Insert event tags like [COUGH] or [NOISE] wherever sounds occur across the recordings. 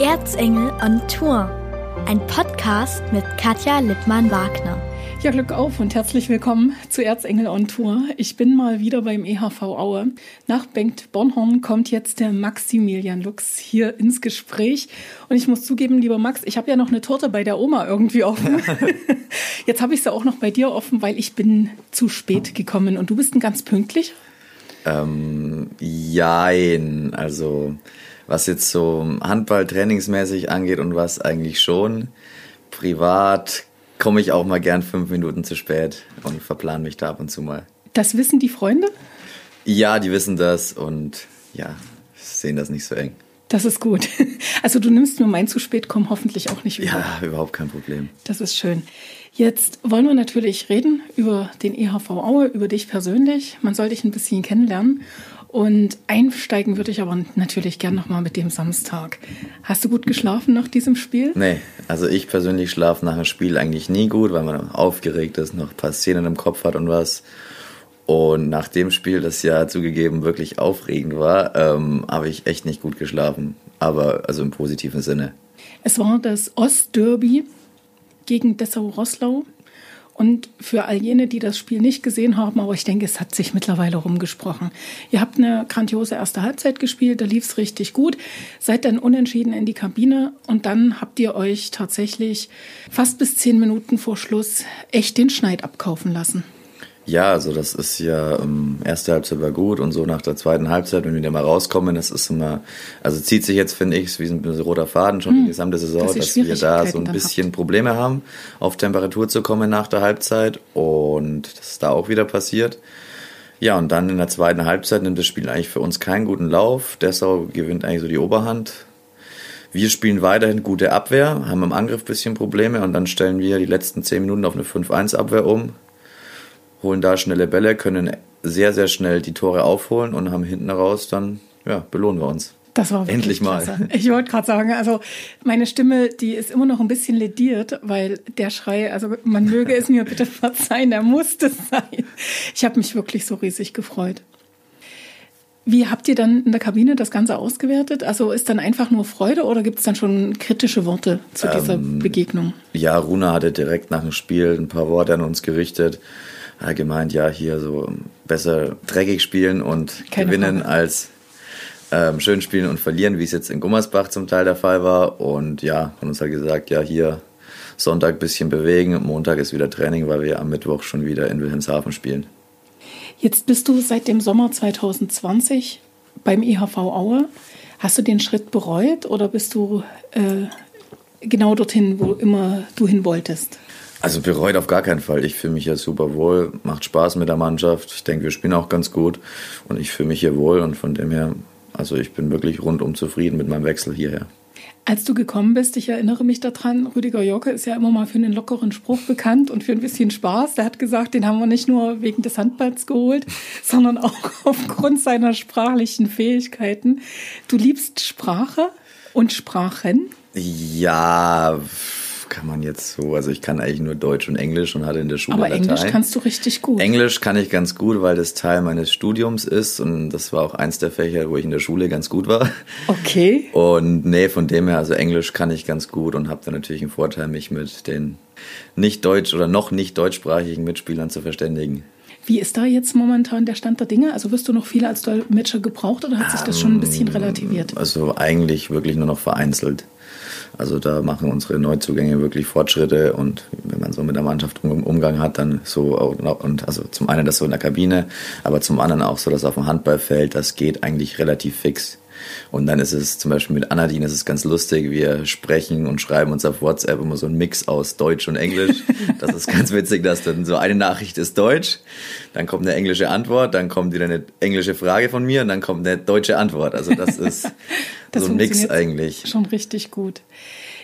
Erzengel on Tour. Ein Podcast mit Katja Lippmann-Wagner. Ja, Glück auf und herzlich willkommen zu Erzengel on Tour. Ich bin mal wieder beim EHV Aue. Nach Bengt Bornhorn kommt jetzt der Maximilian Lux hier ins Gespräch. Und ich muss zugeben, lieber Max, ich habe ja noch eine Torte bei der Oma irgendwie offen. [LAUGHS] jetzt habe ich sie auch noch bei dir offen, weil ich bin zu spät gekommen. Und du bist ein ganz pünktlich? Ähm, jein. Also was jetzt so Handball trainingsmäßig angeht und was eigentlich schon. Privat komme ich auch mal gern fünf Minuten zu spät und verplan mich da ab und zu mal. Das wissen die Freunde? Ja, die wissen das und ja, sehen das nicht so eng. Das ist gut. [LAUGHS] Also du nimmst mir mein zu spät kommen hoffentlich auch nicht über. Ja, überhaupt kein Problem. Das ist schön. Jetzt wollen wir natürlich reden über den EHV Aue, über dich persönlich. Man soll dich ein bisschen kennenlernen. Und einsteigen würde ich aber natürlich gern nochmal mit dem Samstag. Hast du gut geschlafen nach diesem Spiel? Nee, also ich persönlich schlafe nach einem Spiel eigentlich nie gut, weil man aufgeregt ist, noch ein paar Szenen im Kopf hat und was. Und nach dem Spiel, das ja zugegeben wirklich aufregend war, ähm, habe ich echt nicht gut geschlafen. Aber also im positiven Sinne. Es war das Ostderby gegen Dessau-Rosslau. Und für all jene, die das Spiel nicht gesehen haben, aber ich denke, es hat sich mittlerweile rumgesprochen. Ihr habt eine grandiose erste Halbzeit gespielt, da lief es richtig gut, seid dann unentschieden in die Kabine und dann habt ihr euch tatsächlich fast bis zehn Minuten vor Schluss echt den Schneid abkaufen lassen. Ja, also das ist ja, ähm, erste Halbzeit war gut und so nach der zweiten Halbzeit, wenn wir da mal rauskommen, das ist immer, also zieht sich jetzt, finde ich, wie ein roter Faden schon hm, die gesamte Saison, dass, dass wir da so ein bisschen habt. Probleme haben, auf Temperatur zu kommen nach der Halbzeit und das ist da auch wieder passiert. Ja, und dann in der zweiten Halbzeit nimmt das Spiel eigentlich für uns keinen guten Lauf. Dessau gewinnt eigentlich so die Oberhand. Wir spielen weiterhin gute Abwehr, haben im Angriff ein bisschen Probleme und dann stellen wir die letzten zehn Minuten auf eine 5-1-Abwehr um holen da schnelle Bälle, können sehr, sehr schnell die Tore aufholen und haben hinten raus dann, ja, belohnen wir uns. Das war endlich mal. Klasse. Ich wollte gerade sagen, also meine Stimme, die ist immer noch ein bisschen lediert, weil der Schrei, also man möge es mir bitte [LAUGHS] verzeihen, der musste sein. Ich habe mich wirklich so riesig gefreut. Wie habt ihr dann in der Kabine das Ganze ausgewertet? Also ist dann einfach nur Freude oder gibt es dann schon kritische Worte zu dieser ähm, Begegnung? Ja, Runa hatte direkt nach dem Spiel ein paar Worte an uns gerichtet ja, gemeint, ja, hier so besser dreckig spielen und Keine gewinnen Frage. als ähm, schön spielen und verlieren, wie es jetzt in Gummersbach zum Teil der Fall war. Und ja, haben uns halt gesagt, ja, hier Sonntag ein bisschen bewegen, Montag ist wieder Training, weil wir am Mittwoch schon wieder in Wilhelmshaven spielen. Jetzt bist du seit dem Sommer 2020 beim IHV Aue. Hast du den Schritt bereut oder bist du äh, genau dorthin, wo immer du hin wolltest? Also bereut auf gar keinen Fall. Ich fühle mich ja super wohl, macht Spaß mit der Mannschaft. Ich denke, wir spielen auch ganz gut und ich fühle mich hier wohl und von dem her, also ich bin wirklich rundum zufrieden mit meinem Wechsel hierher. Als du gekommen bist, ich erinnere mich daran, Rüdiger Jorke ist ja immer mal für einen lockeren Spruch bekannt und für ein bisschen Spaß. Der hat gesagt, den haben wir nicht nur wegen des Handballs geholt, [LAUGHS] sondern auch [LAUGHS] aufgrund seiner sprachlichen Fähigkeiten. Du liebst Sprache und Sprachen? Ja, kann man jetzt so, also ich kann eigentlich nur Deutsch und Englisch und hatte in der Schule Aber Latein. Englisch kannst du richtig gut. Englisch kann ich ganz gut, weil das Teil meines Studiums ist und das war auch eins der Fächer, wo ich in der Schule ganz gut war. Okay. Und nee, von dem her, also Englisch kann ich ganz gut und habe dann natürlich einen Vorteil, mich mit den nicht deutsch oder noch nicht deutschsprachigen Mitspielern zu verständigen. Wie ist da jetzt momentan der Stand der Dinge? Also wirst du noch viele als Dolmetscher gebraucht oder hat sich das schon ein bisschen ähm, relativiert? Also eigentlich wirklich nur noch vereinzelt. Also da machen unsere Neuzugänge wirklich Fortschritte und wenn man so mit der Mannschaft Umgang hat, dann so und also zum einen das so in der Kabine, aber zum anderen auch so, dass auf dem Handballfeld, das geht eigentlich relativ fix. Und dann ist es zum Beispiel mit Anadine, das ist ganz lustig. Wir sprechen und schreiben uns auf WhatsApp immer so einen Mix aus Deutsch und Englisch. [LAUGHS] Das ist ganz witzig, dass dann so eine Nachricht ist Deutsch, dann kommt eine englische Antwort, dann kommt wieder eine englische Frage von mir und dann kommt eine deutsche Antwort. Also das ist [LAUGHS] das so ein Mix eigentlich. Schon richtig gut.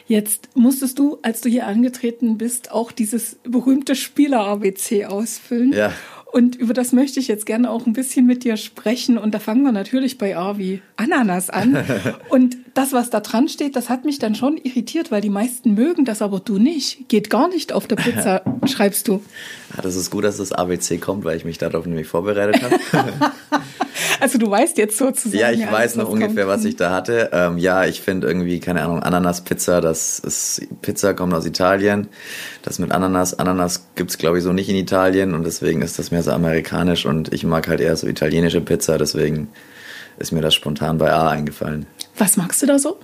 Jetzt musstest du, als du hier angetreten bist, auch dieses berühmte Spieler-ABC ausfüllen. Ja. Und über das möchte ich jetzt gerne auch ein bisschen mit dir sprechen. Und da fangen wir natürlich bei A wie Ananas an. [LAUGHS] Und das, was da dran steht, das hat mich dann schon irritiert, weil die meisten mögen das, aber du nicht. Geht gar nicht auf der Pizza, [LAUGHS] schreibst du. Ja, das ist gut, dass das ABC kommt, weil ich mich darauf nämlich vorbereitet habe. [LAUGHS] also du weißt jetzt sozusagen. Ja, ich alles, weiß noch ungefähr, kommt. was ich da hatte. Ähm, ja, ich finde irgendwie, keine Ahnung, Ananas-Pizza, das ist, Pizza kommt aus Italien. Das mit Ananas, Ananas gibt's glaube ich so nicht in Italien und deswegen ist das mehr so amerikanisch und ich mag halt eher so italienische Pizza, deswegen ist mir das spontan bei A eingefallen. Was magst du da so?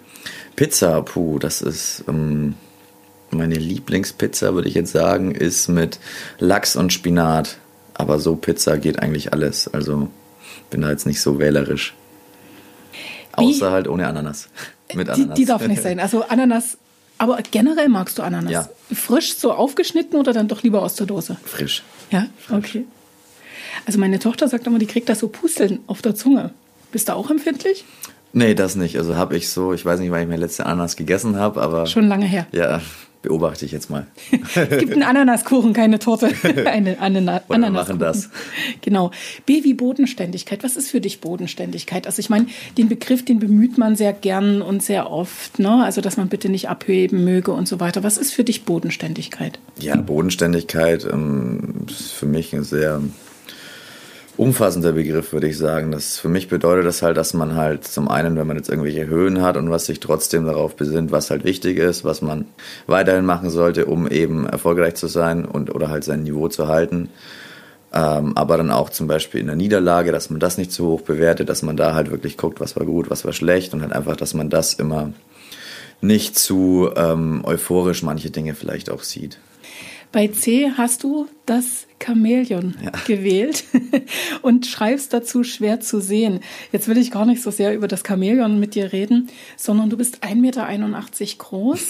Pizza, puh, das ist ähm, meine Lieblingspizza, würde ich jetzt sagen, ist mit Lachs und Spinat. Aber so Pizza geht eigentlich alles. Also bin da jetzt nicht so wählerisch. Wie? Außer halt ohne Ananas. Mit Ananas. Die, die, darf nicht sein. Also Ananas, aber generell magst du Ananas? Ja. Frisch so aufgeschnitten oder dann doch lieber aus der Dose? Frisch. Ja, okay. Also meine Tochter sagt immer, die kriegt da so Pusteln auf der Zunge. Bist du auch empfindlich? Nee, das nicht. Also habe ich so, ich weiß nicht, wann ich mein letzte Ananas gegessen habe, aber. Schon lange her. Ja, beobachte ich jetzt mal. [LAUGHS] es gibt einen Ananaskuchen, keine Torte. [LAUGHS] Eine Anana Oder wir machen das. Genau. B wie Bodenständigkeit. Was ist für dich Bodenständigkeit? Also ich meine, den Begriff, den bemüht man sehr gern und sehr oft. Ne? Also dass man bitte nicht abheben möge und so weiter. Was ist für dich Bodenständigkeit? Ja, Bodenständigkeit ähm, ist für mich ein sehr umfassender Begriff, würde ich sagen. Das für mich bedeutet das halt, dass man halt zum einen, wenn man jetzt irgendwelche Höhen hat und was sich trotzdem darauf besinnt, was halt wichtig ist, was man weiterhin machen sollte, um eben erfolgreich zu sein und oder halt sein Niveau zu halten. Ähm, aber dann auch zum Beispiel in der Niederlage, dass man das nicht zu hoch bewertet, dass man da halt wirklich guckt, was war gut, was war schlecht und halt einfach, dass man das immer nicht zu ähm, euphorisch manche Dinge vielleicht auch sieht. Bei C hast du das Chamäleon ja. gewählt [LAUGHS] und schreibst dazu schwer zu sehen. Jetzt will ich gar nicht so sehr über das Chamäleon mit dir reden, sondern du bist 1,81 Meter groß.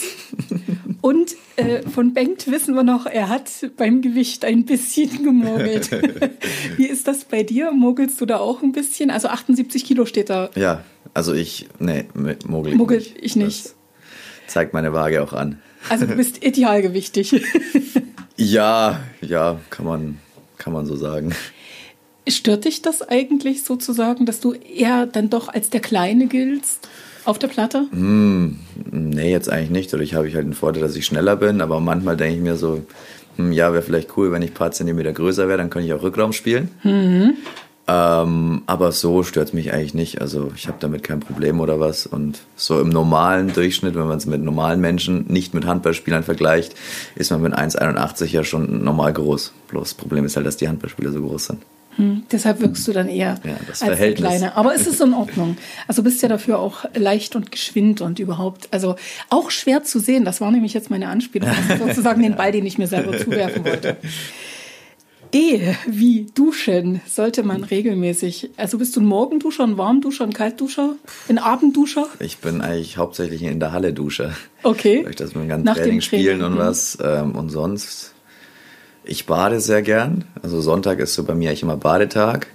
[LAUGHS] und äh, von Bengt wissen wir noch, er hat beim Gewicht ein bisschen gemogelt. [LAUGHS] Wie ist das bei dir? Mogelst du da auch ein bisschen? Also 78 Kilo steht da. Ja, also ich, nee, mogel ich Mogel nicht. ich nicht. Das zeigt meine Waage auch an. Also du bist idealgewichtig. Ja, ja, kann man, kann man so sagen. Stört dich das eigentlich sozusagen, dass du eher dann doch als der Kleine giltst auf der Platte? Hm, nee, jetzt eigentlich nicht. Dadurch habe ich halt den Vorteil, dass ich schneller bin. Aber manchmal denke ich mir so, hm, ja, wäre vielleicht cool, wenn ich ein paar Zentimeter größer wäre, dann könnte ich auch Rückraum spielen. Mhm. Ähm, aber so stört es mich eigentlich nicht. Also ich habe damit kein Problem oder was. Und so im normalen Durchschnitt, wenn man es mit normalen Menschen, nicht mit Handballspielern vergleicht, ist man mit 1,81 ja schon normal groß. Bloß das Problem ist halt, dass die Handballspieler so groß sind. Hm, deshalb wirkst du dann eher ja, als Kleine. Aber es ist in Ordnung. Also bist ja dafür auch leicht und geschwind und überhaupt, also auch schwer zu sehen. Das war nämlich jetzt meine Anspielung, sozusagen den Ball, den ich mir selber zuwerfen wollte. [LAUGHS] D wie Duschen sollte man regelmäßig. Also bist du ein Morgenduscher, ein Warmduscher, ein Kaltduscher, ein Abendduscher? Ich bin eigentlich hauptsächlich in der Halle Duscher. Okay. Durch das mit ganzen Training, Training spielen und mhm. was. Ähm, und sonst, ich bade sehr gern. Also Sonntag ist so bei mir eigentlich immer Badetag.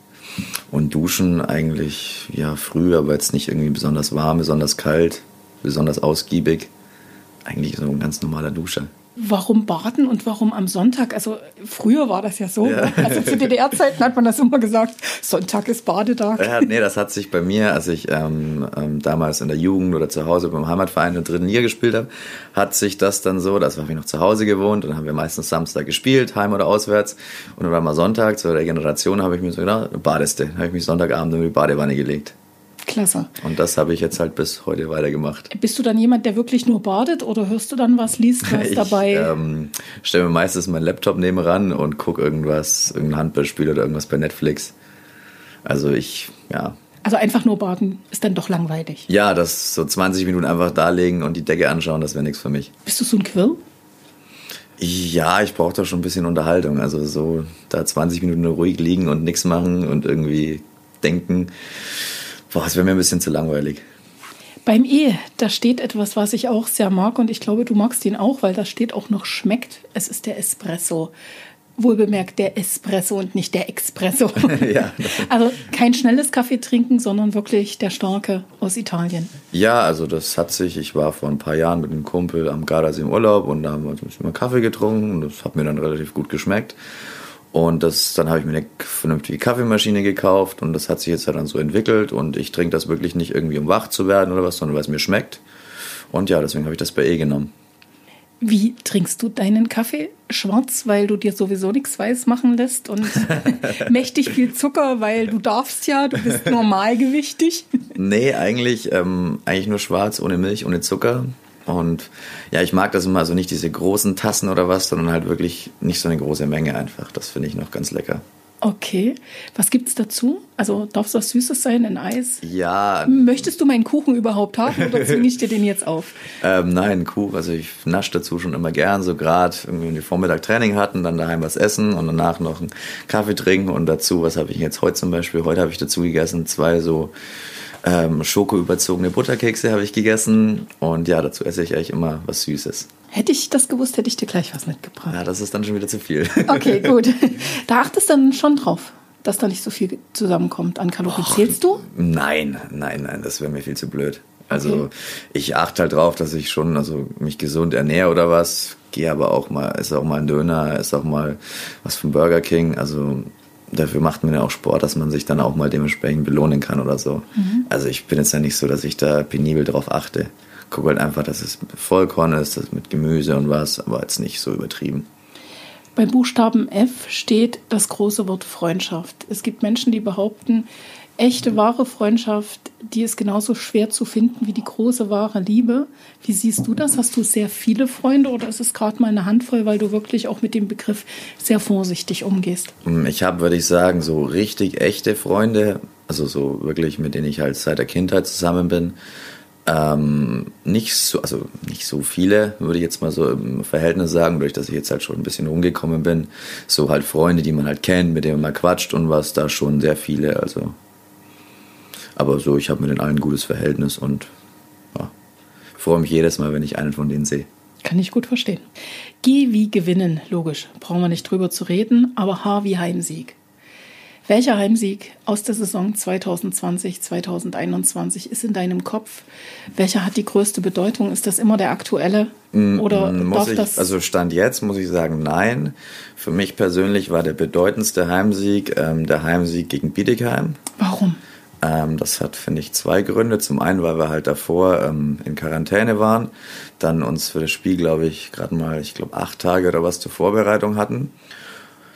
Und duschen eigentlich, ja, früh, aber jetzt nicht irgendwie besonders warm, besonders kalt, besonders ausgiebig. Eigentlich so ein ganz normaler Duscher warum baden und warum am Sonntag? Also früher war das ja so. Ja. [LAUGHS] Also zu DDR-Zeiten hat man das immer gesagt, Sonntag ist Badetag. Ja, nee, das hat sich bei mir, als ich ähm, ähm, damals in der Jugend oder zu Hause beim Heimatverein in der dritten Liga gespielt habe, hat sich das dann so, das habe ich noch zu Hause gewohnt und dann haben wir meistens Samstag gespielt, heim oder auswärts. Und dann war mal Sonntag, zu der Generation habe ich mir so gedacht, badeste. habe ich mich Sonntagabend in die Badewanne gelegt. Klasse. Und das habe ich jetzt halt bis heute weitergemacht. Bist du dann jemand, der wirklich nur badet oder hörst du dann was, liest [LAUGHS] was ich, dabei? Ich ähm, stelle mir meistens meinen Laptop neben ran und gucke irgendwas, irgendein Handballspiel oder irgendwas bei Netflix. Also ich, ja. Also einfach nur baden ist dann doch langweilig. Ja, das so 20 Minuten einfach darlegen und die Decke anschauen, das wäre nichts für mich. Bist du so ein Quirl? Ja, ich brauche da schon ein bisschen Unterhaltung. Also so da 20 Minuten ruhig liegen und nichts machen und irgendwie denken Boah, das wäre mir ein bisschen zu langweilig. Beim E, da steht etwas, was ich auch sehr mag und ich glaube, du magst ihn auch, weil da steht auch noch schmeckt. Es ist der Espresso. Wohlbemerkt der Espresso und nicht der Espresso. [LAUGHS] ja. Also kein schnelles Kaffee trinken, sondern wirklich der starke aus Italien. Ja, also das hat sich, ich war vor ein paar Jahren mit einem Kumpel am Gardasee im Urlaub und da haben wir uns immer Kaffee getrunken und das hat mir dann relativ gut geschmeckt. Und das, dann habe ich mir eine vernünftige Kaffeemaschine gekauft und das hat sich jetzt dann so entwickelt und ich trinke das wirklich nicht irgendwie, um wach zu werden oder was, sondern weil es mir schmeckt. Und ja, deswegen habe ich das bei E genommen. Wie trinkst du deinen Kaffee? Schwarz, weil du dir sowieso nichts weiß machen lässt und [LAUGHS] [LAUGHS] mächtig viel Zucker, weil du darfst ja, du bist [LAUGHS] normalgewichtig. nee, eigentlich, ähm, eigentlich nur schwarz, ohne Milch, ohne Zucker. Und ja, ich mag das immer, also nicht diese großen Tassen oder was, sondern halt wirklich nicht so eine große Menge einfach. Das finde ich noch ganz lecker. Okay. Was gibt es dazu? Also darf es was Süßes sein, ein Eis? Ja. Möchtest du meinen Kuchen überhaupt haben oder [LAUGHS] zwinge ich dir den jetzt auf? ähm, nein, Kuchen. Also ich nasche dazu schon immer gern. So gerade, wenn wir Vormittag Training hatten, dann daheim was essen und danach noch einen Kaffee trinken und dazu, was habe ich jetzt heute zum Beispiel? Heute habe ich dazu gegessen zwei so ähm, Schoko-überzogene Butterkekse habe ich gegessen und ja, dazu esse ich eigentlich immer was Süßes. Hätte ich das gewusst, hätte ich dir gleich was mitgebracht. Ja, das ist dann schon wieder zu viel. Okay, [LAUGHS] gut. Da achtest du dann schon drauf, dass da nicht so viel zusammenkommt an Kalorien. Zählst du? Nein, nein, nein, das wäre mir viel zu blöd. Also okay. ich achte halt drauf, dass ich schon also mich gesund ernähre oder was. Gehe aber auch mal, ist auch mal ein Döner, ist auch mal was vom Burger King. Also dafür macht man ja auch Sport, dass man sich dann auch mal dementsprechend belohnen kann oder so. Mhm. Also ich bin jetzt ja nicht so, dass ich da penibel drauf achte. Gucke halt einfach, dass es Vollkorn ist, das mit Gemüse und was, aber jetzt nicht so übertrieben. Beim Buchstaben F steht das große Wort Freundschaft. Es gibt Menschen, die behaupten, echte, wahre Freundschaft, die ist genauso schwer zu finden wie die große, wahre Liebe. Wie siehst du das? Hast du sehr viele Freunde oder ist es gerade mal eine Handvoll, weil du wirklich auch mit dem Begriff sehr vorsichtig umgehst? Ich habe, würde ich sagen, so richtig echte Freunde, also so wirklich, mit denen ich halt seit der Kindheit zusammen bin. Ähm, nicht so, also nicht so viele, würde ich jetzt mal so im Verhältnis sagen, durch dass ich jetzt halt schon ein bisschen rumgekommen bin. So halt Freunde, die man halt kennt, mit denen man quatscht und was, da schon sehr viele. Also aber so, ich habe mit den allen ein gutes Verhältnis und ja, freue mich jedes Mal, wenn ich einen von denen sehe. Kann ich gut verstehen. G wie gewinnen, logisch. Brauchen wir nicht drüber zu reden, aber H wie Heimsieg. Welcher Heimsieg aus der Saison 2020, 2021 ist in deinem Kopf? Welcher hat die größte Bedeutung? Ist das immer der aktuelle? Mm, Oder mm, muss darf ich, das also Stand jetzt muss ich sagen, nein. Für mich persönlich war der bedeutendste Heimsieg ähm, der Heimsieg gegen Bietigheim. Warum? Ähm, das hat, finde ich, zwei Gründe. Zum einen, weil wir halt davor ähm, in Quarantäne waren, dann uns für das Spiel, glaube ich, gerade mal, ich glaube, acht Tage oder was zur Vorbereitung hatten.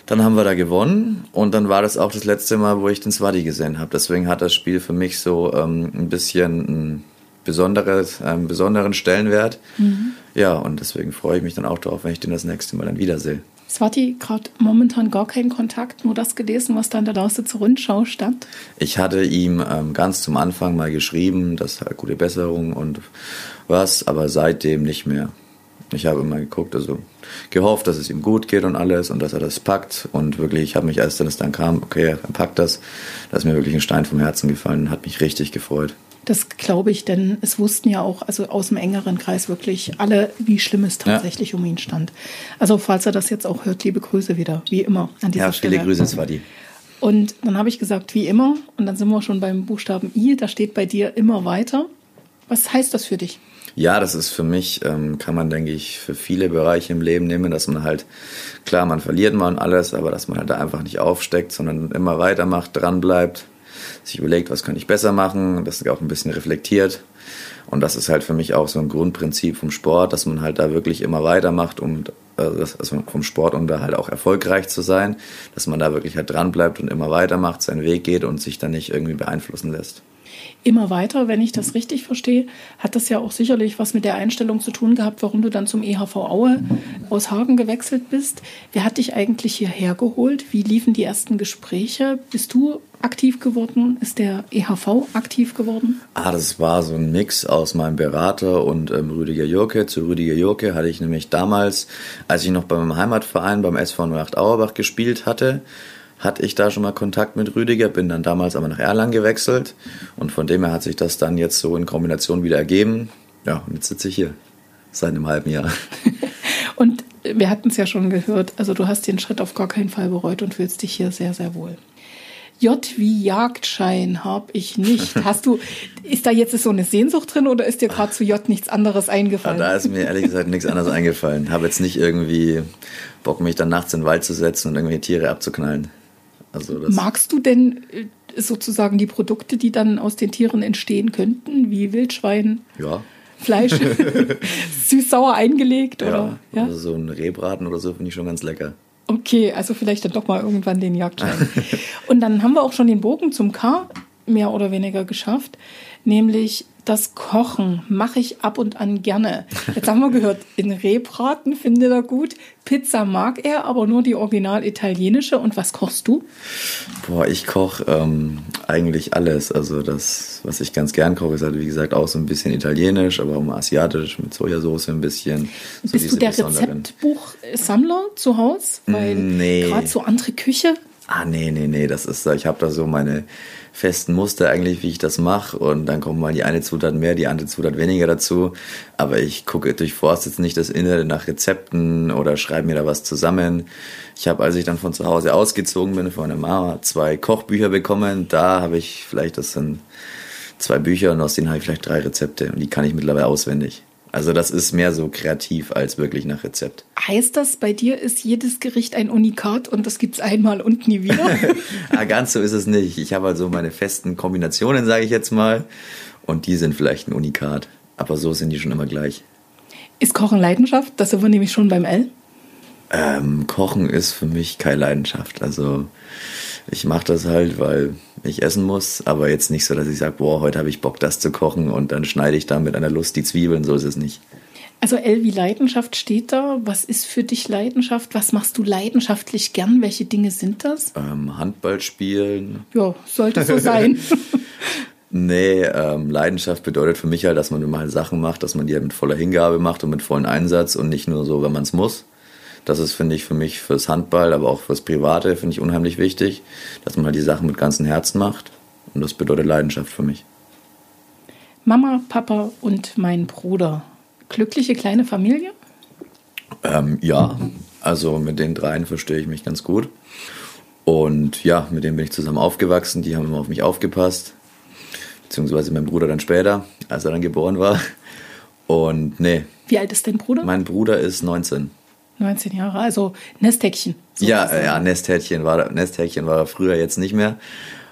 Dann haben wir da gewonnen und dann war das auch das letzte Mal, wo ich den Swadi gesehen habe. Deswegen hat das Spiel für mich so ähm, ein bisschen ein besonderes, einen besonderen Stellenwert. Mhm. Ja, und deswegen freue ich mich dann auch darauf, wenn ich den das nächste Mal dann wiedersehe. Swati gerade momentan gar keinen Kontakt, nur das gelesen, was da in der Lausitzer Rundschau stand? Ich hatte ihm ähm, ganz zum Anfang mal geschrieben, dass halt gute Besserung und was, aber seitdem nicht mehr. Ich habe immer geguckt, also gehofft, dass es ihm gut geht und alles und dass er das packt. Und wirklich, ich habe mich, als es dann kam, okay, er packt das, da ist mir wirklich ein Stein vom Herzen gefallen und hat mich richtig gefreut. Das glaube ich, denn es wussten ja auch, also aus dem engeren Kreis wirklich alle, wie schlimm es tatsächlich ja. um ihn stand. Also falls er das jetzt auch hört, liebe Grüße wieder, wie immer an dieser ja, Stelle. Ja, viele Grüße, Swati. Und dann habe ich gesagt, wie immer, und dann sind wir schon beim Buchstaben I, da steht bei dir immer weiter. Was heißt das für dich? Ja, das ist für mich, ähm, kann man, denke ich, für viele Bereiche im Leben nehmen, dass man halt, klar, man verliert mal und alles, aber dass man halt da einfach nicht aufsteckt, sondern immer weitermacht, dranbleibt, sich überlegt, was kann ich besser machen, das auch ein bisschen reflektiert. Und das ist halt für mich auch so ein Grundprinzip vom Sport, dass man halt da wirklich immer weitermacht, um also vom Sport, um da halt auch erfolgreich zu sein, dass man da wirklich halt dranbleibt und immer weitermacht, seinen Weg geht und sich dann nicht irgendwie beeinflussen lässt immer weiter, wenn ich das richtig verstehe, hat das ja auch sicherlich was mit der Einstellung zu tun gehabt, warum du dann zum EHV Aue aus Hagen gewechselt bist. Wer hat dich eigentlich hierher geholt? Wie liefen die ersten Gespräche? Bist du aktiv geworden? Ist der EHV aktiv geworden? Ah, das war so ein Mix aus meinem Berater und ähm, Rüdiger Jurke. Zu Rüdiger Jurke hatte ich nämlich damals, als ich noch beim Heimatverein beim SV 08 Auerbach gespielt hatte, hatte ich da schon mal Kontakt mit Rüdiger, bin dann damals aber nach Erlangen gewechselt und von dem her hat sich das dann jetzt so in Kombination wieder ergeben. Ja, und jetzt sitze ich hier seit einem halben Jahr. [LAUGHS] und wir hatten es ja schon gehört, also du hast den Schritt auf gar keinen Fall bereut und fühlst dich hier sehr, sehr wohl. J wie Jagdschein habe ich nicht. [LAUGHS] Hast du, ist da jetzt so eine Sehnsucht drin oder ist dir gerade zu J nichts anderes eingefallen? Ja, da ist mir ehrlich gesagt nichts anderes eingefallen. Habe jetzt nicht irgendwie Bock, mich dann nachts in den Wald zu setzen und irgendwelche Tiere abzuknallen. Also Magst du denn äh, sozusagen die Produkte, die dann aus den Tieren entstehen könnten, wie Wildschwein? Ja. Fleisch [LAUGHS] [LAUGHS] süß-sauer eingelegt? Ja, oder? ja, also so ein Rehbraten oder so finde ich schon ganz lecker. Okay, also vielleicht dann doch mal irgendwann den Jagdschein. Und dann haben wir auch schon den Bogen zum K mehr oder weniger geschafft, nämlich das Kochen mache ich ab und an gerne. Jetzt haben wir gehört, in Rehbraten findet er gut. Pizza mag er, aber nur die original italienische. Und was kochst du? Boah, ich koche ähm, eigentlich alles. Also das, was ich ganz gern koche, ist halt wie gesagt auch so ein bisschen italienisch, aber auch mal asiatisch mit Sojasauce ein bisschen. So Bist du der Rezeptbuchsammler zu Hause? Weil nee. gerade so andere Küche. Ah, nee, nee, nee, das ist, ich habe da so meine festen Muster eigentlich, wie ich das mache. Und dann kommt mal die eine Zutat mehr, die andere Zutat weniger dazu. Aber ich gucke durchforst jetzt nicht das Innere nach Rezepten oder schreibe mir da was zusammen. Ich habe, als ich dann von zu Hause ausgezogen bin, von meiner Mama zwei Kochbücher bekommen. Da habe ich vielleicht, das sind zwei Bücher und aus denen habe ich vielleicht drei Rezepte und die kann ich mittlerweile auswendig. Also das ist mehr so kreativ als wirklich nach Rezept. Heißt das, bei dir ist jedes Gericht ein Unikat und das gibt es einmal und nie wieder? [LAUGHS] ah, ganz so ist es nicht. Ich habe also meine festen Kombinationen, sage ich jetzt mal. Und die sind vielleicht ein Unikat. Aber so sind die schon immer gleich. Ist Kochen Leidenschaft? Das sind wir nämlich schon beim L. Ähm, Kochen ist für mich keine Leidenschaft. Also ich mache das halt, weil ich essen muss, aber jetzt nicht so, dass ich sage, boah, heute habe ich Bock, das zu kochen und dann schneide ich da mit einer Lust die Zwiebeln, so ist es nicht. Also L wie Leidenschaft steht da. Was ist für dich Leidenschaft? Was machst du leidenschaftlich gern? Welche Dinge sind das? Ähm, Handball spielen. Ja, sollte so sein. [LAUGHS] nee, ähm, Leidenschaft bedeutet für mich halt, dass man mal Sachen macht, dass man die halt mit voller Hingabe macht und mit vollem Einsatz und nicht nur so, wenn man es muss. Das ist, finde ich, für mich fürs Handball, aber auch fürs Private, finde ich unheimlich wichtig, dass man halt die Sachen mit ganzem Herzen macht. Und das bedeutet Leidenschaft für mich. Mama, Papa und mein Bruder. Glückliche kleine Familie? Ähm, ja, also mit den dreien verstehe ich mich ganz gut. Und ja, mit denen bin ich zusammen aufgewachsen. Die haben immer auf mich aufgepasst. Beziehungsweise mein Bruder dann später, als er dann geboren war. Und nee. Wie alt ist dein Bruder? Mein Bruder ist 19. 19 Jahre, also Nesthäkchen. So ja, ja, Nesthäkchen war, Nesthäkchen war er früher jetzt nicht mehr.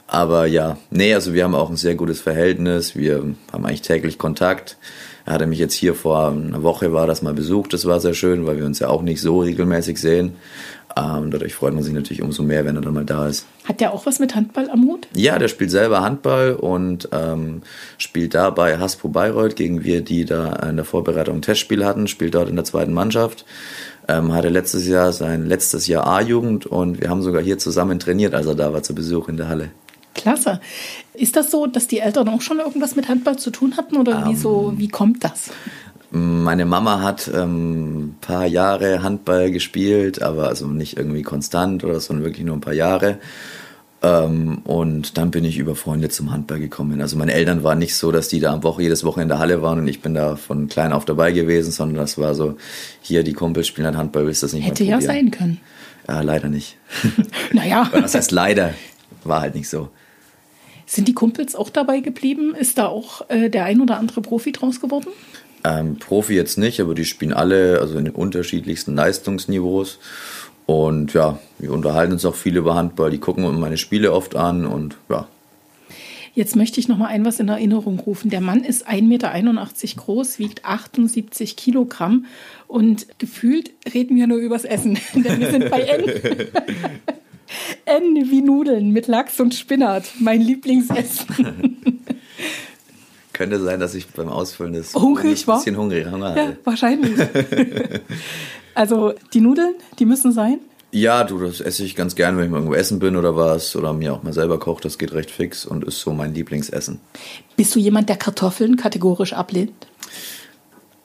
Aber ja, nee, also wir haben auch ein sehr gutes Verhältnis. Wir haben eigentlich täglich Kontakt. Er hatte mich jetzt hier vor einer Woche war das mal besucht. Das war sehr schön, weil wir uns ja auch nicht so regelmäßig sehen. Ähm, dadurch freut man sich natürlich umso mehr, wenn er dann mal da ist. Hat der auch was mit Handball am Hut? Ja, der spielt selber Handball und ähm, spielt da bei Haspo Bayreuth, gegen wir, die da in der Vorbereitung ein Testspiel hatten, spielt dort in der zweiten Mannschaft. Ähm, hatte letztes Jahr sein letztes Jahr A-Jugend und wir haben sogar hier zusammen trainiert, als er da war zu Besuch in der Halle. Klasse. Ist das so, dass die Eltern auch schon irgendwas mit Handball zu tun hatten oder ähm, wie, so, wie kommt das? Meine Mama hat ähm, ein paar Jahre Handball gespielt, aber also nicht irgendwie konstant oder so, sondern wirklich nur ein paar Jahre. Ähm, und dann bin ich über Freunde zum Handball gekommen. Also meine Eltern waren nicht so, dass die da am Woche, jedes Woche in der Halle waren und ich bin da von klein auf dabei gewesen, sondern das war so, hier die Kumpels spielen halt Handball, willst du das nicht Hätte ja sein können. Ja, leider nicht. [LAUGHS] naja. Was heißt leider? War halt nicht so. Sind die Kumpels auch dabei geblieben? Ist da auch äh, der ein oder andere Profi draus geworden? Ähm, Profi jetzt nicht, aber die spielen alle, also in den unterschiedlichsten Leistungsniveaus. Und ja, wir unterhalten uns auch viel über Handball. Die gucken meine Spiele oft an und ja. Jetzt möchte ich noch mal ein was in Erinnerung rufen. Der Mann ist 1,81 Meter groß, wiegt 78 Kilogramm und gefühlt reden wir nur übers Essen. [LAUGHS] Denn wir sind bei N. [LAUGHS] N wie Nudeln mit Lachs und Spinat, mein Lieblingsessen. [LAUGHS] Könnte sein, dass ich beim Ausfüllen des hungrig war. ein bisschen hungrig Hunger hatte. Ja, wahrscheinlich. Also die Nudeln, die müssen sein? Ja, du, das esse ich ganz gern, wenn ich mal irgendwo essen bin oder was. Oder mir auch mal selber koche. Das geht recht fix und ist so mein Lieblingsessen. Bist du jemand, der Kartoffeln kategorisch ablehnt?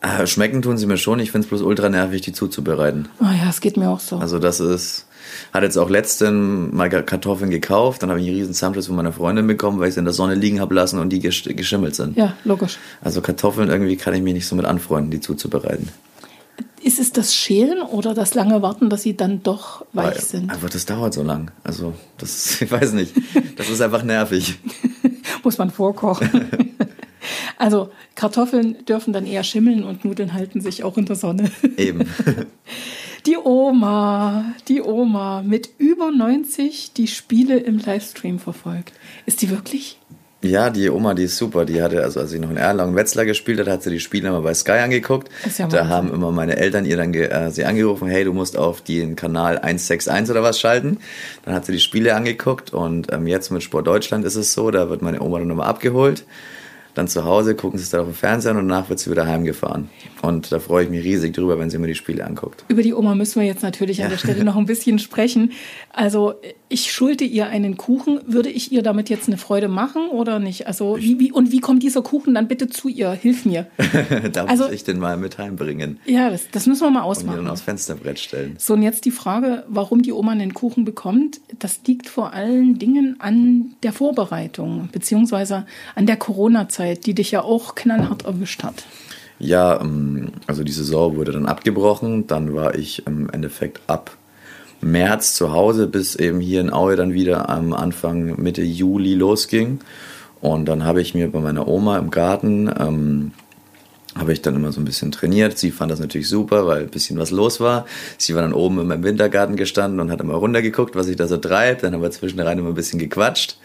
Äh, schmecken tun sie mir schon. Ich finde es bloß ultra nervig, die zuzubereiten. Oh ja, es geht mir auch so. Also das ist... Hat jetzt auch letztens mal Kartoffeln gekauft. Dann habe ich einen riesen Samschiss von meiner Freundin bekommen, weil ich sie in der Sonne liegen habe lassen und die geschimmelt sind. Ja, logisch. Also Kartoffeln irgendwie kann ich mich nicht so mit anfreunden, die zuzubereiten Ist es das Schälen oder das lange Warten, dass sie dann doch weich Weil sind? Einfach, das dauert so lang. Also, das, [LAUGHS] ich weiß nicht. Das ist einfach nervig. [LAUGHS] Muss man vorkochen. [LAUGHS] also, Kartoffeln dürfen dann eher schimmeln und Nudeln halten sich auch in der Sonne. Eben. Die Oma, die Oma mit über 90 die Spiele im Livestream verfolgt. Ist die wirklich ja, die Oma, die ist super. Die hatte, also als sie noch in Erlangen Wetzlar gespielt hat, hat sie die Spiele immer bei Sky angeguckt. Ja da haben immer meine Eltern ihr dann äh, sie angerufen, hey, du musst auf den Kanal 161 oder was schalten. Dann hat sie die Spiele angeguckt und ähm, jetzt mit Sport Deutschland ist es so, da wird meine Oma dann nochmal abgeholt dann zu Hause, gucken sie es dann auf dem Fernseher und danach wird sie wieder heimgefahren. Und da freue ich mich riesig drüber, wenn sie mir die Spiele anguckt. Über die Oma müssen wir jetzt natürlich ja. an der Stelle [LAUGHS] noch ein bisschen sprechen. Also ich schulte ihr einen Kuchen. Würde ich ihr damit jetzt eine Freude machen oder nicht? Also wie, wie und wie kommt dieser Kuchen dann bitte zu ihr? Hilf mir. [LAUGHS] da also, muss ich den mal mit heimbringen. Ja, das, das müssen wir mal ausmachen. Und ihn aufs Fensterbrett stellen. So, und jetzt die Frage, warum die Oma einen Kuchen bekommt. Das liegt vor allen Dingen an der Vorbereitung, beziehungsweise an der Corona-Zeit, die dich ja auch knallhart erwischt hat. Ja, ähm, also die Saison wurde dann abgebrochen. Dann war ich im Endeffekt ab März zu Hause, bis eben hier in Aue dann wieder am Anfang Mitte Juli losging. Und dann habe ich mir bei meiner Oma im Garten, ähm, habe ich dann immer so ein bisschen trainiert. Sie fand das natürlich super, weil ein bisschen was los war. Sie war dann oben in meinem Wintergarten gestanden und hat immer runtergeguckt, was ich da so treibe. Dann haben wir zwischendrin immer ein bisschen gequatscht.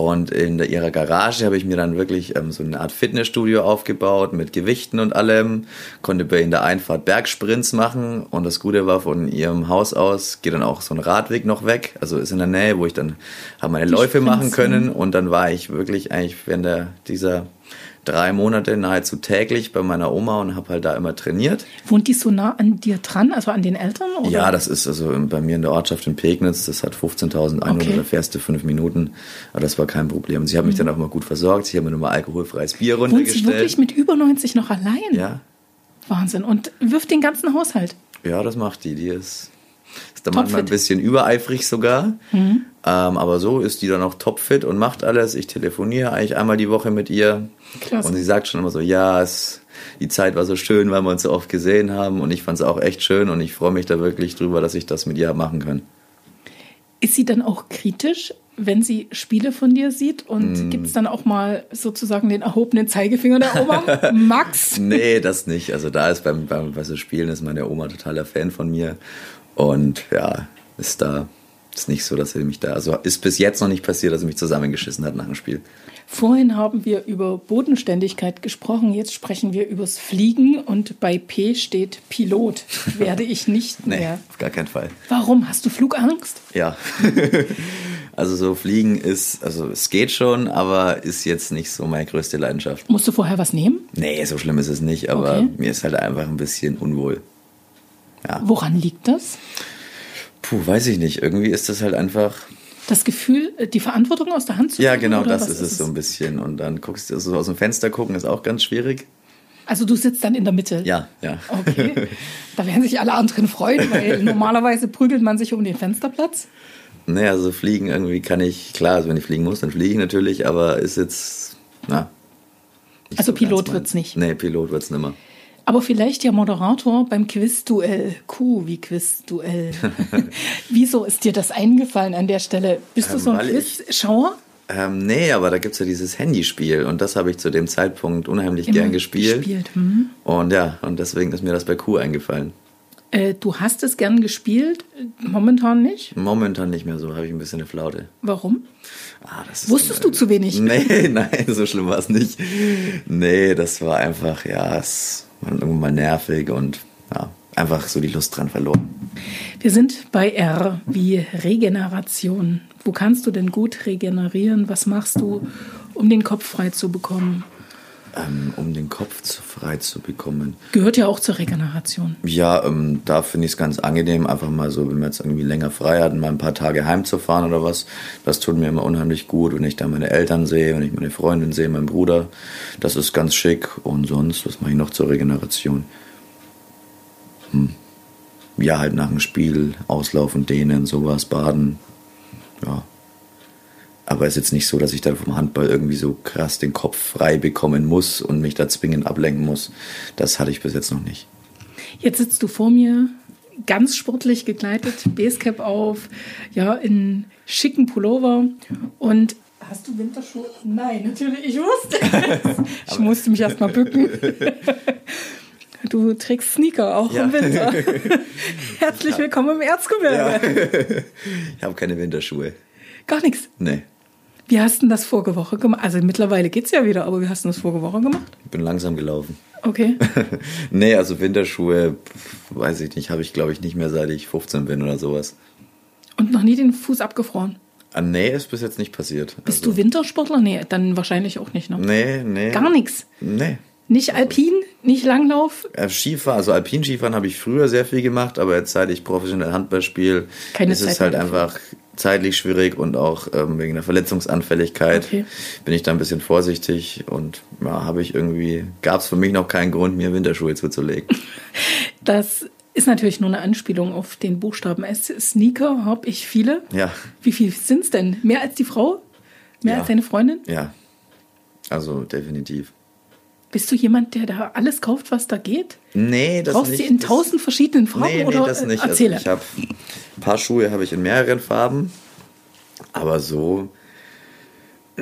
Und in der, ihrer Garage habe ich mir dann wirklich ähm, so eine Art Fitnessstudio aufgebaut mit Gewichten und allem. Konnte bei in der Einfahrt Bergsprints machen. Und das Gute war, von ihrem Haus aus geht dann auch so ein Radweg noch weg. Also ist in der Nähe, wo ich dann habe meine Die Läufe Sprints machen können. Und dann war ich wirklich eigentlich während der, dieser drei Monate nahezu täglich bei meiner Oma und habe halt da immer trainiert. Wohnt die so nah an dir dran, also an den Eltern? Oder? Ja, das ist also bei mir in der Ortschaft in Pegnitz, das hat 15.000 Einwohner, okay. da fährst du fünf Minuten, aber das war kein Problem. Sie haben mich mhm. dann auch mal gut versorgt, sie haben mir nochmal alkoholfreies Bier runtergestellt. Wohnt sie wirklich mit über 90 noch allein? Ja. Wahnsinn. Und wirft den ganzen Haushalt? Ja, das macht die. Die ist ist dann manchmal ein bisschen übereifrig sogar. Mhm. Ähm, aber so ist die dann auch topfit und macht alles. Ich telefoniere eigentlich einmal die Woche mit ihr. Klasse. Und sie sagt schon immer so, ja, es, die Zeit war so schön, weil wir uns so oft gesehen haben. Und ich fand es auch echt schön und ich freue mich da wirklich drüber, dass ich das mit ihr machen kann. Ist sie dann auch kritisch, wenn sie Spiele von dir sieht? Und mm. gibt es dann auch mal sozusagen den erhobenen Zeigefinger der Oma? [LAUGHS] Max? nee, das nicht. Also da ist beim, beim bei so Spielen ist meine Oma totaler Fan von mir. Und ja, ist da ist nicht so, dass er mich da, also ist bis jetzt noch nicht passiert, dass er mich zusammengeschissen hat nach dem Spiel. Vorhin haben wir über Bodenständigkeit gesprochen, jetzt sprechen wir übers Fliegen und bei P steht Pilot. Werde ich nicht [LAUGHS] mehr. nee, auf gar keinen Fall. Warum? Hast du Flugangst? Ja. [LAUGHS] also so Fliegen ist, also es geht schon, aber ist jetzt nicht so meine größte Leidenschaft. Musst du vorher was nehmen? Nee, so schlimm ist es nicht, aber okay. mir ist halt einfach ein bisschen unwohl. Ja. Woran liegt das? Puh, weiß ich nicht. Irgendwie ist das halt einfach. Das Gefühl, äh, die Verantwortung aus der Hand zu nehmen? Ja, genau, das ist es so ein bisschen. Und dann guckst du so aus dem Fenster gucken, ist auch ganz schwierig. Also du sitzt dann in der Mitte? Ja, ja. Okay. [LAUGHS] Da werden sich alle anderen freuen, weil [LAUGHS] normalerweise prügelt man sich um den Fensterplatz. Nee, also fliegen irgendwie kann ich, klar, also wenn ich fliegen muss, dann fliege ich natürlich, aber ist jetzt, na. Also so Pilot wird's nicht? Nee, Pilot wird's nimmer. Aber vielleicht ja Moderator beim Quizduell. Q wie Quizduell. [LAUGHS] Wieso ist dir das eingefallen an der Stelle? Bist ähm, du so ein Quizschauer? Ähm, nee, aber da gibt es ja dieses Handyspiel und das habe ich zu dem Zeitpunkt unheimlich Immer gern gespielt. gespielt. Mhm. Und ja, und deswegen ist mir das bei Q eingefallen. Äh, du hast es gern gespielt, momentan nicht? Momentan nicht mehr so, habe ich ein bisschen eine Flaute. Warum? Ah, Wusstest du zu wenig? Nee, [LAUGHS] nein, so schlimm war es nicht. Nee, das war einfach, ja, es irgendwann mal nervig und ja, einfach so die Lust dran verloren. Wir sind bei R wie Regeneration. Wo kannst du denn gut regenerieren? Was machst du, um den Kopf frei zu bekommen? Ähm, um den Kopf frei zu bekommen. Gehört ja auch zur Regeneration. Ja, ähm, da finde ich es ganz angenehm, einfach mal so, wenn man jetzt irgendwie länger frei hat, mal ein paar Tage heimzufahren oder was. Das tut mir immer unheimlich gut, wenn ich da meine Eltern sehe, wenn ich meine Freundin sehe, meinen Bruder. Das ist ganz schick. Und sonst, was mache ich noch zur Regeneration? Hm. Ja, halt nach dem Spiel auslaufen, dehnen, sowas, baden. Ja, aber es ist jetzt nicht so, dass ich dann vom Handball irgendwie so krass den Kopf frei bekommen muss und mich da zwingend ablenken muss. Das hatte ich bis jetzt noch nicht. Jetzt sitzt du vor mir, ganz sportlich gekleidet, [LAUGHS] Basecap auf, ja, in schicken Pullover und Hast du Winterschuhe? Nein, natürlich, ich wusste es. [LAUGHS] [LAUGHS] Ich musste mich erst mal bücken. Du trägst Sneaker auch ja. im Winter. Herzlich willkommen im Erzgebirge. Ja. Ich habe keine Winterschuhe. Gar nichts? Nee. Wie hast du das vorige Woche gemacht? Also mittlerweile geht es ja wieder, aber wie hast du das vorige Woche gemacht? Ich bin langsam gelaufen. Okay. [LAUGHS] nee, also Winterschuhe, weiß ich nicht, habe ich glaube ich nicht mehr seit ich 15 bin oder sowas. Und noch nie den Fuß abgefroren? Ah, nee, ist bis jetzt nicht passiert. Bist also. du Wintersportler? Nee, dann wahrscheinlich auch nicht, ne? Nee, nee. Gar nichts? Nee. Nicht Alpin, nicht Langlauf? Skifahren, also Alpinskifahren habe ich früher sehr viel gemacht, aber jetzt seit ich professionell Handball spiele, ist es halt einfach zeitlich schwierig und auch ähm, wegen der Verletzungsanfälligkeit okay. bin ich da ein bisschen vorsichtig und ja, habe ich irgendwie, gab es für mich noch keinen Grund, mir Winterschuhe zuzulegen. [LAUGHS] Das ist natürlich nur eine Anspielung auf den Buchstaben S. Sneaker habe ich viele. Ja. Wie viel sind es denn? Mehr als die Frau? Mehr ja. als deine Freundin? Ja. Also definitiv. Bist du jemand, der da alles kauft, was da geht? Nee, das Brauchst nicht. Brauchst du in tausend verschiedenen Farben nee, nee, oder das nicht. Erzähle. Also ich habe ein paar Schuhe habe ich in mehreren Farben, aber so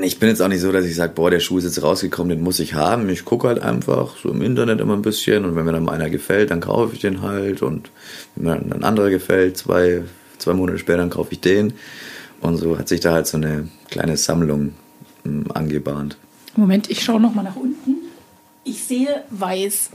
ich bin jetzt auch nicht so, dass ich sage, boah, der Schuh ist jetzt rausgekommen, den muss ich haben. Ich gucke halt einfach so im Internet immer ein bisschen und wenn mir dann mal einer gefällt, dann kaufe ich den halt und wenn mir dann ein anderer gefällt, zwei, zwei Monate später, dann kaufe ich den. Und so hat sich da halt so eine kleine Sammlung ähm, angebahnt. Moment, ich schaue nochmal nach unten. Ich sehe weiß.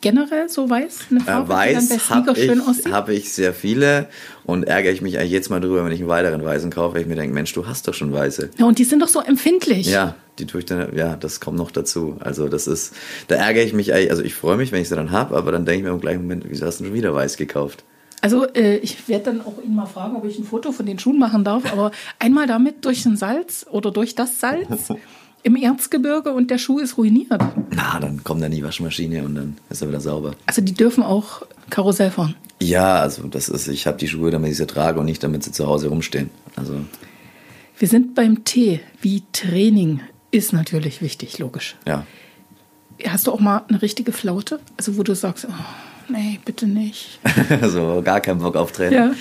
Generell so weiß? Eine Farbe, äh, weiß habe ich, hab ich sehr viele und ärgere ich mich eigentlich jetzt mal drüber, wenn ich einen weiteren weißen kaufe, weil ich mir denke, Mensch, du hast doch schon weiße. Ja, und die sind doch so empfindlich. Ja, die tue ich dann, ja, das kommt noch dazu. Also das ist, da ärgere ich mich eigentlich, also ich freue mich, wenn ich sie dann habe, aber dann denke ich mir im gleichen Moment, wieso hast du schon wieder weiß gekauft? Also äh, ich werde dann auch ihn mal fragen, ob ich ein Foto von den Schuhen machen darf, aber einmal damit durch den Salz oder durch das Salz [LAUGHS] im Erzgebirge und der Schuh ist ruiniert. Na, dann kommt dann die Waschmaschine und dann ist er wieder sauber. Also die dürfen auch Karussell fahren. Ja, also das ist, ich habe die Schuhe, damit ich sie trage und nicht, damit sie zu Hause rumstehen. Also. Wir sind beim T, wie Training ist natürlich wichtig, logisch. Ja. Hast du auch mal eine richtige Flaute? Also wo du sagst, oh, nee, bitte nicht. [LAUGHS] so gar keinen Bock auf Training. Ja.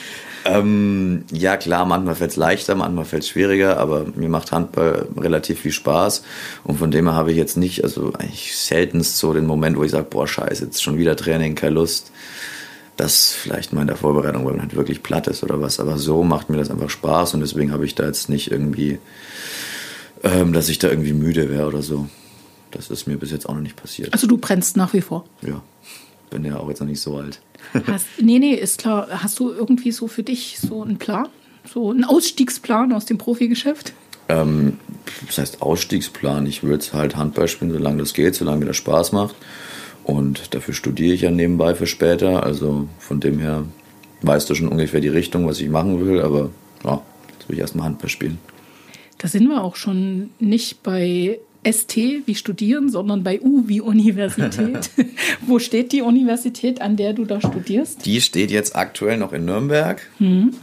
Ähm, ja, klar, manchmal fällt es leichter, manchmal fällt es schwieriger, aber mir macht Handball relativ viel Spaß. Und von dem her habe ich jetzt nicht, also eigentlich seltenst so den Moment, wo ich sage, boah, scheiße, jetzt schon wieder Training, keine Lust. Das vielleicht mal in der Vorbereitung, weil man halt wirklich platt ist oder was. Aber so macht mir das einfach Spaß und deswegen habe ich da jetzt nicht irgendwie, ähm, dass ich da irgendwie müde wäre oder so. Das ist mir bis jetzt auch noch nicht passiert. Also du brennst nach wie vor? Ja, bin ja auch jetzt noch nicht so alt. [LAUGHS] Hast, nee, nee, ist klar. Hast du irgendwie so für dich so einen Plan? So einen Ausstiegsplan aus dem Profigeschäft? Ähm, das heißt Ausstiegsplan. Ich würde halt Handball spielen, solange das geht, solange mir das Spaß macht. Und dafür studiere ich ja nebenbei für später. Also von dem her weißt du schon ungefähr die Richtung, was ich machen will. Aber ja, jetzt will ich erstmal Handball spielen. Da sind wir auch schon nicht bei ST wie studieren, sondern bei U wie Universität. [LAUGHS] Wo steht die Universität, an der du da studierst? Die steht jetzt aktuell noch in Nürnberg. Mhm.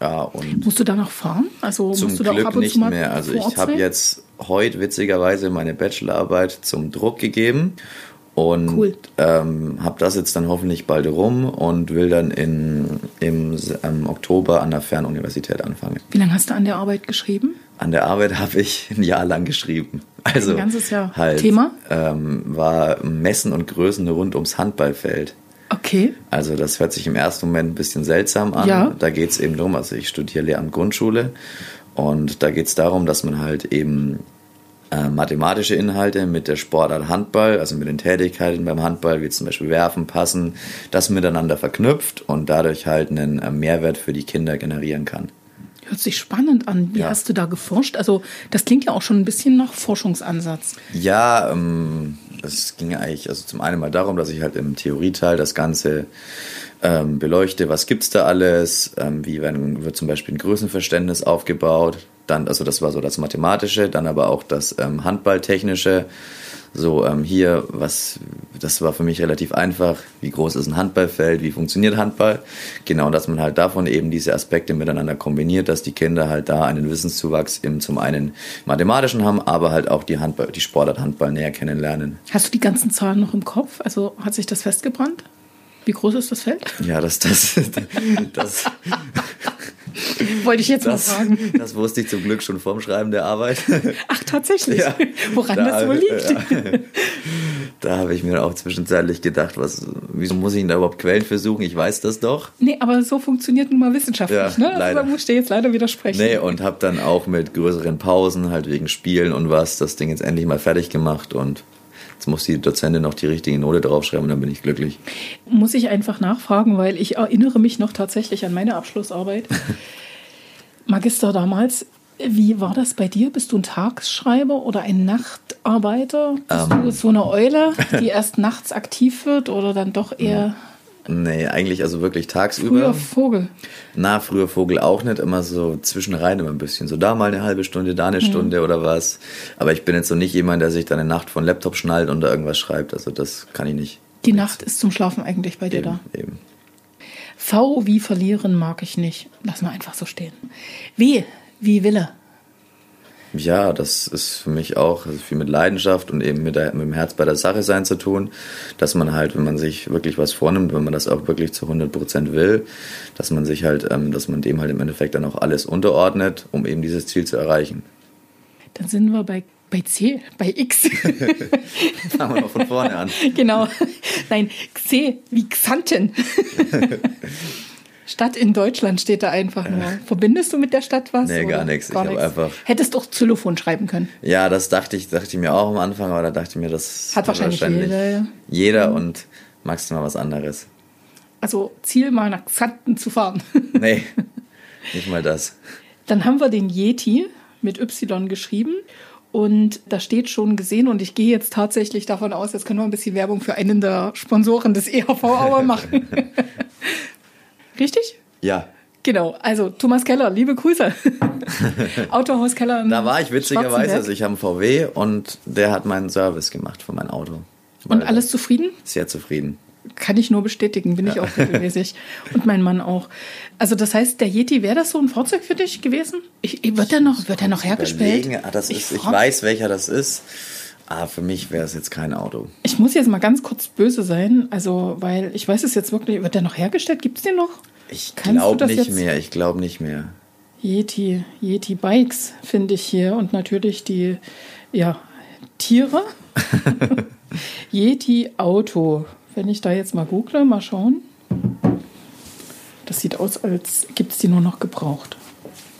Ja, und musst du da noch fahren? Also zum musst du Glück da auch ab und nicht mehr. Also ich habe jetzt heute witzigerweise meine Bachelorarbeit zum Druck gegeben und cool. ähm, habe das jetzt dann hoffentlich bald rum und will dann in, im, im Oktober an der Fernuniversität anfangen. Wie lange hast du an der Arbeit geschrieben? An der Arbeit [LAUGHS] habe ich ein Jahr lang geschrieben. [LAUGHS] Also ein ganzes Jahr. Halt, Thema? Ähm, war Messen und Größen rund ums Handballfeld. Okay. Also das hört sich im ersten Moment ein bisschen seltsam an. Ja. Da geht es eben darum, also ich studiere Lehramt Grundschule und da geht es darum, dass man halt eben äh, mathematische Inhalte mit der Sportart Handball, also mit den Tätigkeiten beim Handball, wie zum Beispiel Werfen, Passen, das miteinander verknüpft und dadurch halt einen äh, Mehrwert für die Kinder generieren kann. Hört sich spannend an. Wie ja. hast du da geforscht? Also das klingt ja auch schon ein bisschen nach Forschungsansatz. Ja, ähm, es ging eigentlich also zum einen mal darum, dass ich halt im Theorieteil das Ganze ähm, beleuchte, was gibt's da alles, ähm, wie werden, wird zum Beispiel ein Größenverständnis aufgebaut, dann, also das war so das Mathematische, dann aber auch das ähm, Handballtechnische, so ähm, hier, was, das war für mich relativ einfach. Wie groß ist ein Handballfeld? Wie funktioniert Handball? Genau, dass man halt davon eben diese Aspekte miteinander kombiniert, dass die Kinder halt da einen Wissenszuwachs im zum einen mathematischen haben, aber halt auch die Handball, die Sportart Handball näher kennenlernen. Hast du die ganzen Zahlen noch im Kopf? Also hat sich das festgebrannt? Wie groß ist das Feld? Ja, das, das, [LAUGHS] das, wollte ich jetzt das, mal fragen. Das wusste ich zum Glück schon vorm Schreiben der Arbeit. Ach, tatsächlich? Ja, Woran da, das wohl liegt? Ja, da habe ich mir auch zwischenzeitlich gedacht, was, wieso muss ich denn da überhaupt Quellen versuchen? Ich weiß das doch. Nee, aber so funktioniert nun mal wissenschaftlich, ja, ne? Leider. Da muss ich dir jetzt leider widersprechen. Nee, und habe dann auch mit größeren Pausen, halt wegen Spielen und was, das Ding jetzt endlich mal fertig gemacht und Jetzt muss die Dozentin noch die richtige Note draufschreiben und dann bin ich glücklich. Muss ich einfach nachfragen, weil ich erinnere mich noch tatsächlich an meine Abschlussarbeit. [LAUGHS] Magister damals, wie war das bei dir? Bist du ein Tagsschreiber oder ein Nachtarbeiter? Bist um, du ähm. so eine Eule, [LAUGHS] die erst nachts aktiv wird oder dann doch eher Nee, eigentlich also wirklich tagsüber. Früher Vogel. Na, früher Vogel auch nicht, immer so zwischenrein immer ein bisschen. So da mal eine halbe Stunde, da eine mhm. Stunde oder was. Aber ich bin jetzt so nicht jemand, der sich dann eine Nacht von Laptop schnallt und da irgendwas schreibt. Also das kann ich nicht. Die Nichts. Nacht ist zum Schlafen eigentlich bei dir eben, da. Eben. V wie verlieren mag ich nicht. Lass mal einfach so stehen. W wie Wille. Ja, das ist für mich auch also viel mit Leidenschaft und eben mit, der, mit, dem Herz bei der Sache sein zu tun, dass man halt, wenn man sich wirklich was vornimmt, wenn man das auch wirklich zu 100 Prozent will, dass man sich halt, ähm, dass man dem halt im Endeffekt dann auch alles unterordnet, um eben dieses Ziel zu erreichen. Dann sind wir bei, bei C, bei X. [LAUGHS] Fangen wir noch von vorne an. Genau. Nein, C wie Xanten. [LAUGHS] Stadt in Deutschland steht da einfach nur. Verbindest du mit der Stadt was? Nee, gar nichts. Gar ich einfach. Hättest du auch Xylophon schreiben können. Ja, das dachte ich, dachte ich mir auch am Anfang, aber da dachte ich mir, das hat wahrscheinlich, wahrscheinlich jeder. Ja. Jeder mhm. und magst du mal was anderes. Also Ziel mal nach Xanten zu fahren. [LAUGHS] nee, nicht mal das. Dann haben wir den Yeti mit Y geschrieben. Und da steht schon gesehen, und ich gehe jetzt tatsächlich davon aus, jetzt können wir ein bisschen Werbung für einen der Sponsoren des EHV Auer [LAUGHS] machen. Richtig? Ja. Genau, also Thomas Keller, liebe Grüße. [LAUGHS] Autohaus Keller. Da war ich witzigerweise, also ich habe einen VW und der hat meinen Service gemacht für mein Auto. Und alles zufrieden? Sehr zufrieden. Kann ich nur bestätigen, bin ja. ich auch regelmäßig. [LAUGHS] und mein Mann auch. Also das heißt, der Yeti, wäre das so ein Fahrzeug für dich gewesen? Ich, wird der noch, wird der noch hergestellt? Ah, das ist, ich, ich weiß, welcher das ist. Ah, für mich wäre es jetzt kein Auto. Ich muss jetzt mal ganz kurz böse sein, also weil ich weiß es jetzt wirklich, wird der noch hergestellt? Gibt es den noch? Ich glaube nicht mehr, ich glaube nicht mehr. Yeti, Yeti Bikes finde ich hier und natürlich die ja, Tiere. [LAUGHS] [LAUGHS] Yeti Auto. Wenn ich da jetzt mal google, mal schauen. Das sieht aus, als gibt es die nur noch gebraucht.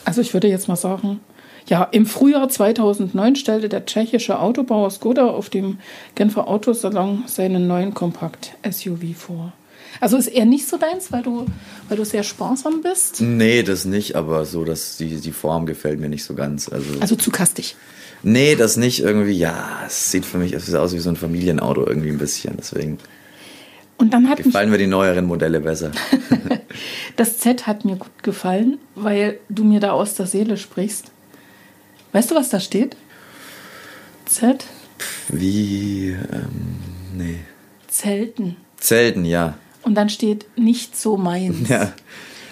Also ich würde jetzt mal sagen, ja, im Frühjahr 2009 stellte der tschechische Autobauer Skoda auf dem Genfer Autosalon seinen neuen Kompakt-SUV vor. Also ist er nicht so deins, weil du, weil du sehr sparsam bist? Nee, das nicht, aber so, dass die, die Form gefällt mir nicht so ganz. Also, also zu kastig? Nee, das nicht irgendwie, ja, es sieht für mich aus wie so ein Familienauto irgendwie ein bisschen, deswegen. Und dann hat gefallen mir die neueren Modelle besser. [LAUGHS] [LAUGHS] das Z hat mir gut gefallen, weil du mir da aus der Seele sprichst. Weißt du, was da steht? Z? Wie, ähm, nee. Zelten. Zelten, ja. Und dann steht nicht so meins. [LAUGHS] Ja.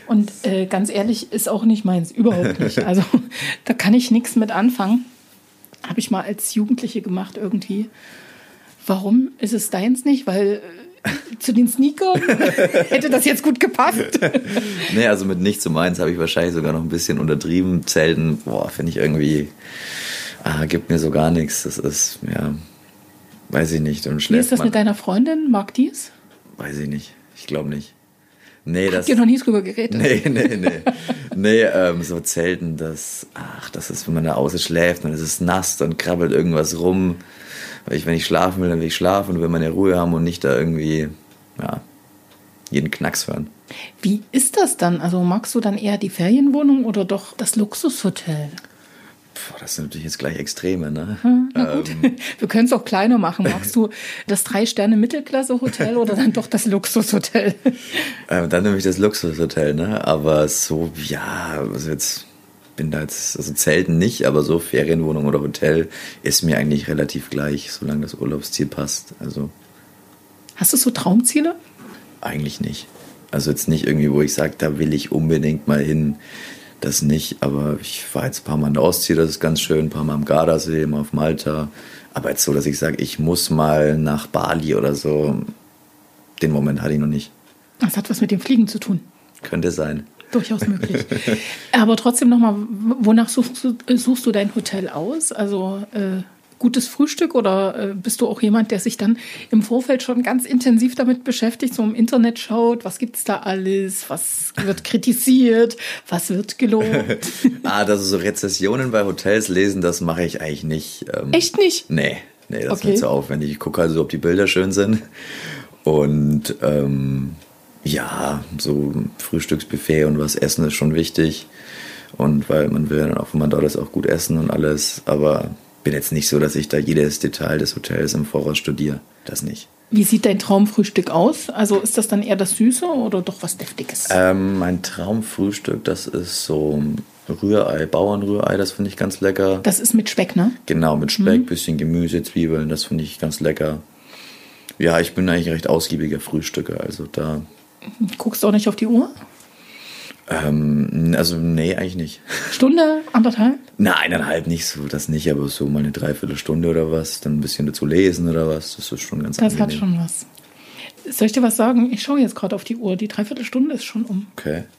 Und äh, ganz ehrlich, ist auch nicht meins, überhaupt nicht. Also da kann ich nichts mit anfangen. Habe ich mal als Jugendliche gemacht irgendwie. Warum ist es deins nicht? Weil äh, zu den Sneakern [LAUGHS] hätte das jetzt gut gepasst. nee, also mit nicht so meins habe ich wahrscheinlich sogar noch ein bisschen untertrieben. Zelten, boah, finde ich irgendwie, ah, gibt mir so gar nichts. Das ist, ja, weiß ich nicht. Und Wie ist das mit deiner Freundin? Mag die es? Weiß ich nicht. Ich glaube nicht. Nee, das. Habt ihr noch nie drüber geredet? Nee, nee, nee. nee, ähm, so Zelten, das, ach, das ist, wenn man da außen schläft und es ist nass, dann krabbelt irgendwas rum. Weil ich, wenn ich schlafen will, dann will ich schlafen und will meine Ruhe haben und nicht da irgendwie, ja, jeden Knacks hören. Wie ist das dann? Also magst du dann eher die Ferienwohnung oder doch das Luxushotel? Puh, das sind natürlich jetzt gleich Extreme, ne? Hm, ähm. [LAUGHS] Wir können es auch kleiner machen. Magst du [LAUGHS] das Drei-Sterne-Mittelklasse-Hotel oder dann doch das Luxushotel? Ähm, dann nehme ich das Luxushotel, ne? Aber so, ja, also jetzt bin da jetzt, also Zelten nicht, aber so Ferienwohnung oder Hotel ist mir eigentlich relativ gleich, solange das Urlaubsziel passt. Also. Hast du so Traumziele? Eigentlich nicht. Also jetzt nicht irgendwie, wo ich sage, da will ich unbedingt mal hin. Das nicht, aber ich war jetzt ein paar Mal in der Ostsee, das ist ganz schön, ein paar Mal am Gardasee, mal auf Malta. Aber jetzt so, dass ich sage, ich muss mal nach Bali oder so, den Moment hatte ich noch nicht. Das hat was mit dem Fliegen zu tun. Könnte sein. Durchaus möglich. Aber trotzdem nochmal, wonach suchst du, suchst du dein Hotel aus? Also äh, gutes Frühstück oder äh, bist du auch jemand, der sich dann im Vorfeld schon ganz intensiv damit beschäftigt, so im Internet schaut, was gibt es da alles, was wird kritisiert, was wird gelobt? [LAUGHS] ah, das so Rezessionen bei Hotels lesen, das mache ich eigentlich nicht. Ähm, Echt nicht? Nee, nee, das okay. ist nicht so aufwendig. Ich gucke also, ob die Bilder schön sind. Und ähm, ja, so Frühstücksbuffet und was essen ist schon wichtig. Und weil man will dann auch, wenn man dort ist, auch gut essen und alles. Aber bin jetzt nicht so, dass ich da jedes Detail des Hotels im Voraus studiere. Das nicht. Wie sieht dein Traumfrühstück aus? Also ist das dann eher das Süße oder doch was Deftiges? Ähm, mein Traumfrühstück, das ist so Rührei, Bauernrührei, das finde ich ganz lecker. Das ist mit Speck, ne? Genau, mit Speck, mhm. bisschen Gemüse, Zwiebeln, das finde ich ganz lecker. Ja, ich bin eigentlich recht ausgiebiger Frühstücker, also da. Guckst du auch nicht auf die Uhr? Ähm, also, nee, eigentlich nicht. [LAUGHS] Stunde, anderthalb? Na, eineinhalb nicht so, das nicht, aber so mal eine Dreiviertelstunde oder was, dann ein bisschen dazu lesen oder was, das ist schon ganz Das angenehm. hat schon was. Soll ich dir was sagen? Ich schaue jetzt gerade auf die Uhr. Die Dreiviertelstunde ist schon um. Okay. [LAUGHS]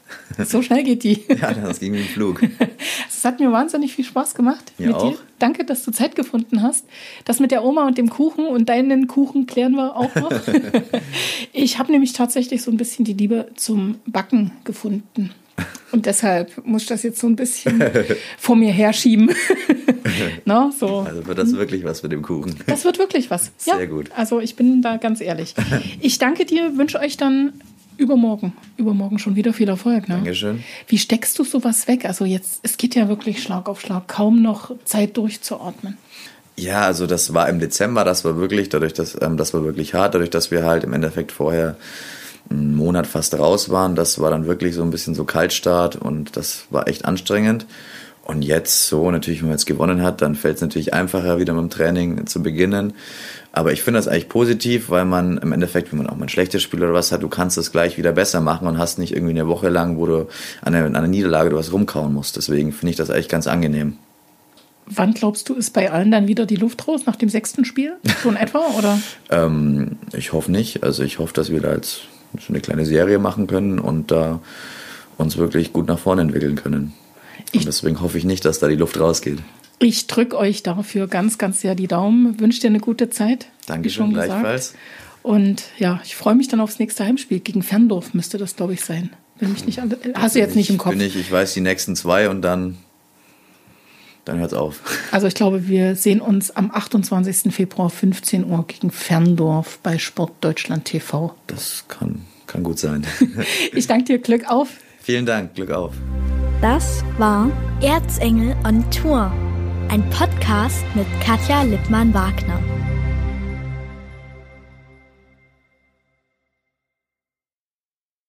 So schnell geht die. [LAUGHS] ja, das ging wie ein Flug. [LAUGHS] Es hat mir wahnsinnig viel Spaß gemacht mir mit auch. dir. Danke, dass du Zeit gefunden hast. Das mit der Oma und dem Kuchen und deinen Kuchen klären wir auch noch. ich habe nämlich tatsächlich so ein bisschen die Liebe zum Backen gefunden. Und deshalb muss ich das jetzt so ein bisschen [LAUGHS] vor mir herschieben. [LAUGHS] no, so. Also wird das wirklich was mit dem Kuchen? Das wird wirklich was. Sehr ja, gut. Also ich bin da ganz ehrlich. [LAUGHS] Ich danke dir, wünsche euch dann übermorgen, übermorgen schon wieder viel Erfolg. Ne? Dankeschön. Wie steckst du sowas weg? Also jetzt, es geht ja wirklich Schlag auf Schlag, kaum noch Zeit durchzuatmen. Ja, also das war im Dezember, das war wirklich, dadurch, dass ähm, das war wirklich hart, dadurch, dass wir halt im Endeffekt vorher einen Monat fast raus waren. Das war dann wirklich so ein bisschen so Kaltstart und das war echt anstrengend. Und jetzt so, natürlich, wenn man jetzt gewonnen hat, dann fällt es natürlich einfacher, wieder mit dem Training zu beginnen. Aber ich finde das eigentlich positiv, weil man im Endeffekt, wenn man auch mal ein schlechtes Spiel oder was hat, du kannst es gleich wieder besser machen und hast nicht irgendwie eine Woche lang, wo du an einer, an einer Niederlage du was rumkauen musst. Deswegen finde ich das eigentlich ganz angenehm. Wann glaubst du, ist bei allen dann wieder die Luft raus nach dem sechsten Spiel? So in [LAUGHS] etwa, oder? ähm, ich hoffe nicht. Also ich hoffe, dass wir da jetzt so eine kleine Serie machen können und da uns wirklich gut nach vorne entwickeln können. Und deswegen hoffe ich nicht, dass da die Luft rausgeht. Ich drücke euch dafür ganz, ganz sehr die Daumen. Wünsche dir eine gute Zeit. Dankeschön, gleichfalls. Und ja, ich freue mich dann aufs nächste Heimspiel. Gegen Ferndorf müsste das, glaube ich, sein. Wenn mich nicht alle, hast du jetzt nicht im Kopf? Bin ich, ich weiß die nächsten zwei und dann, dann hört's auf. Also ich glaube, wir sehen uns am 28. Februar 15 Uhr gegen Ferndorf bei Sport Deutschland TV. Das kann, kann gut sein. [LAUGHS] ich danke dir, Glück auf. Vielen Dank, Glück auf. Das war Erzengel on Tour, ein Podcast mit Katja Lippmann-Wagner.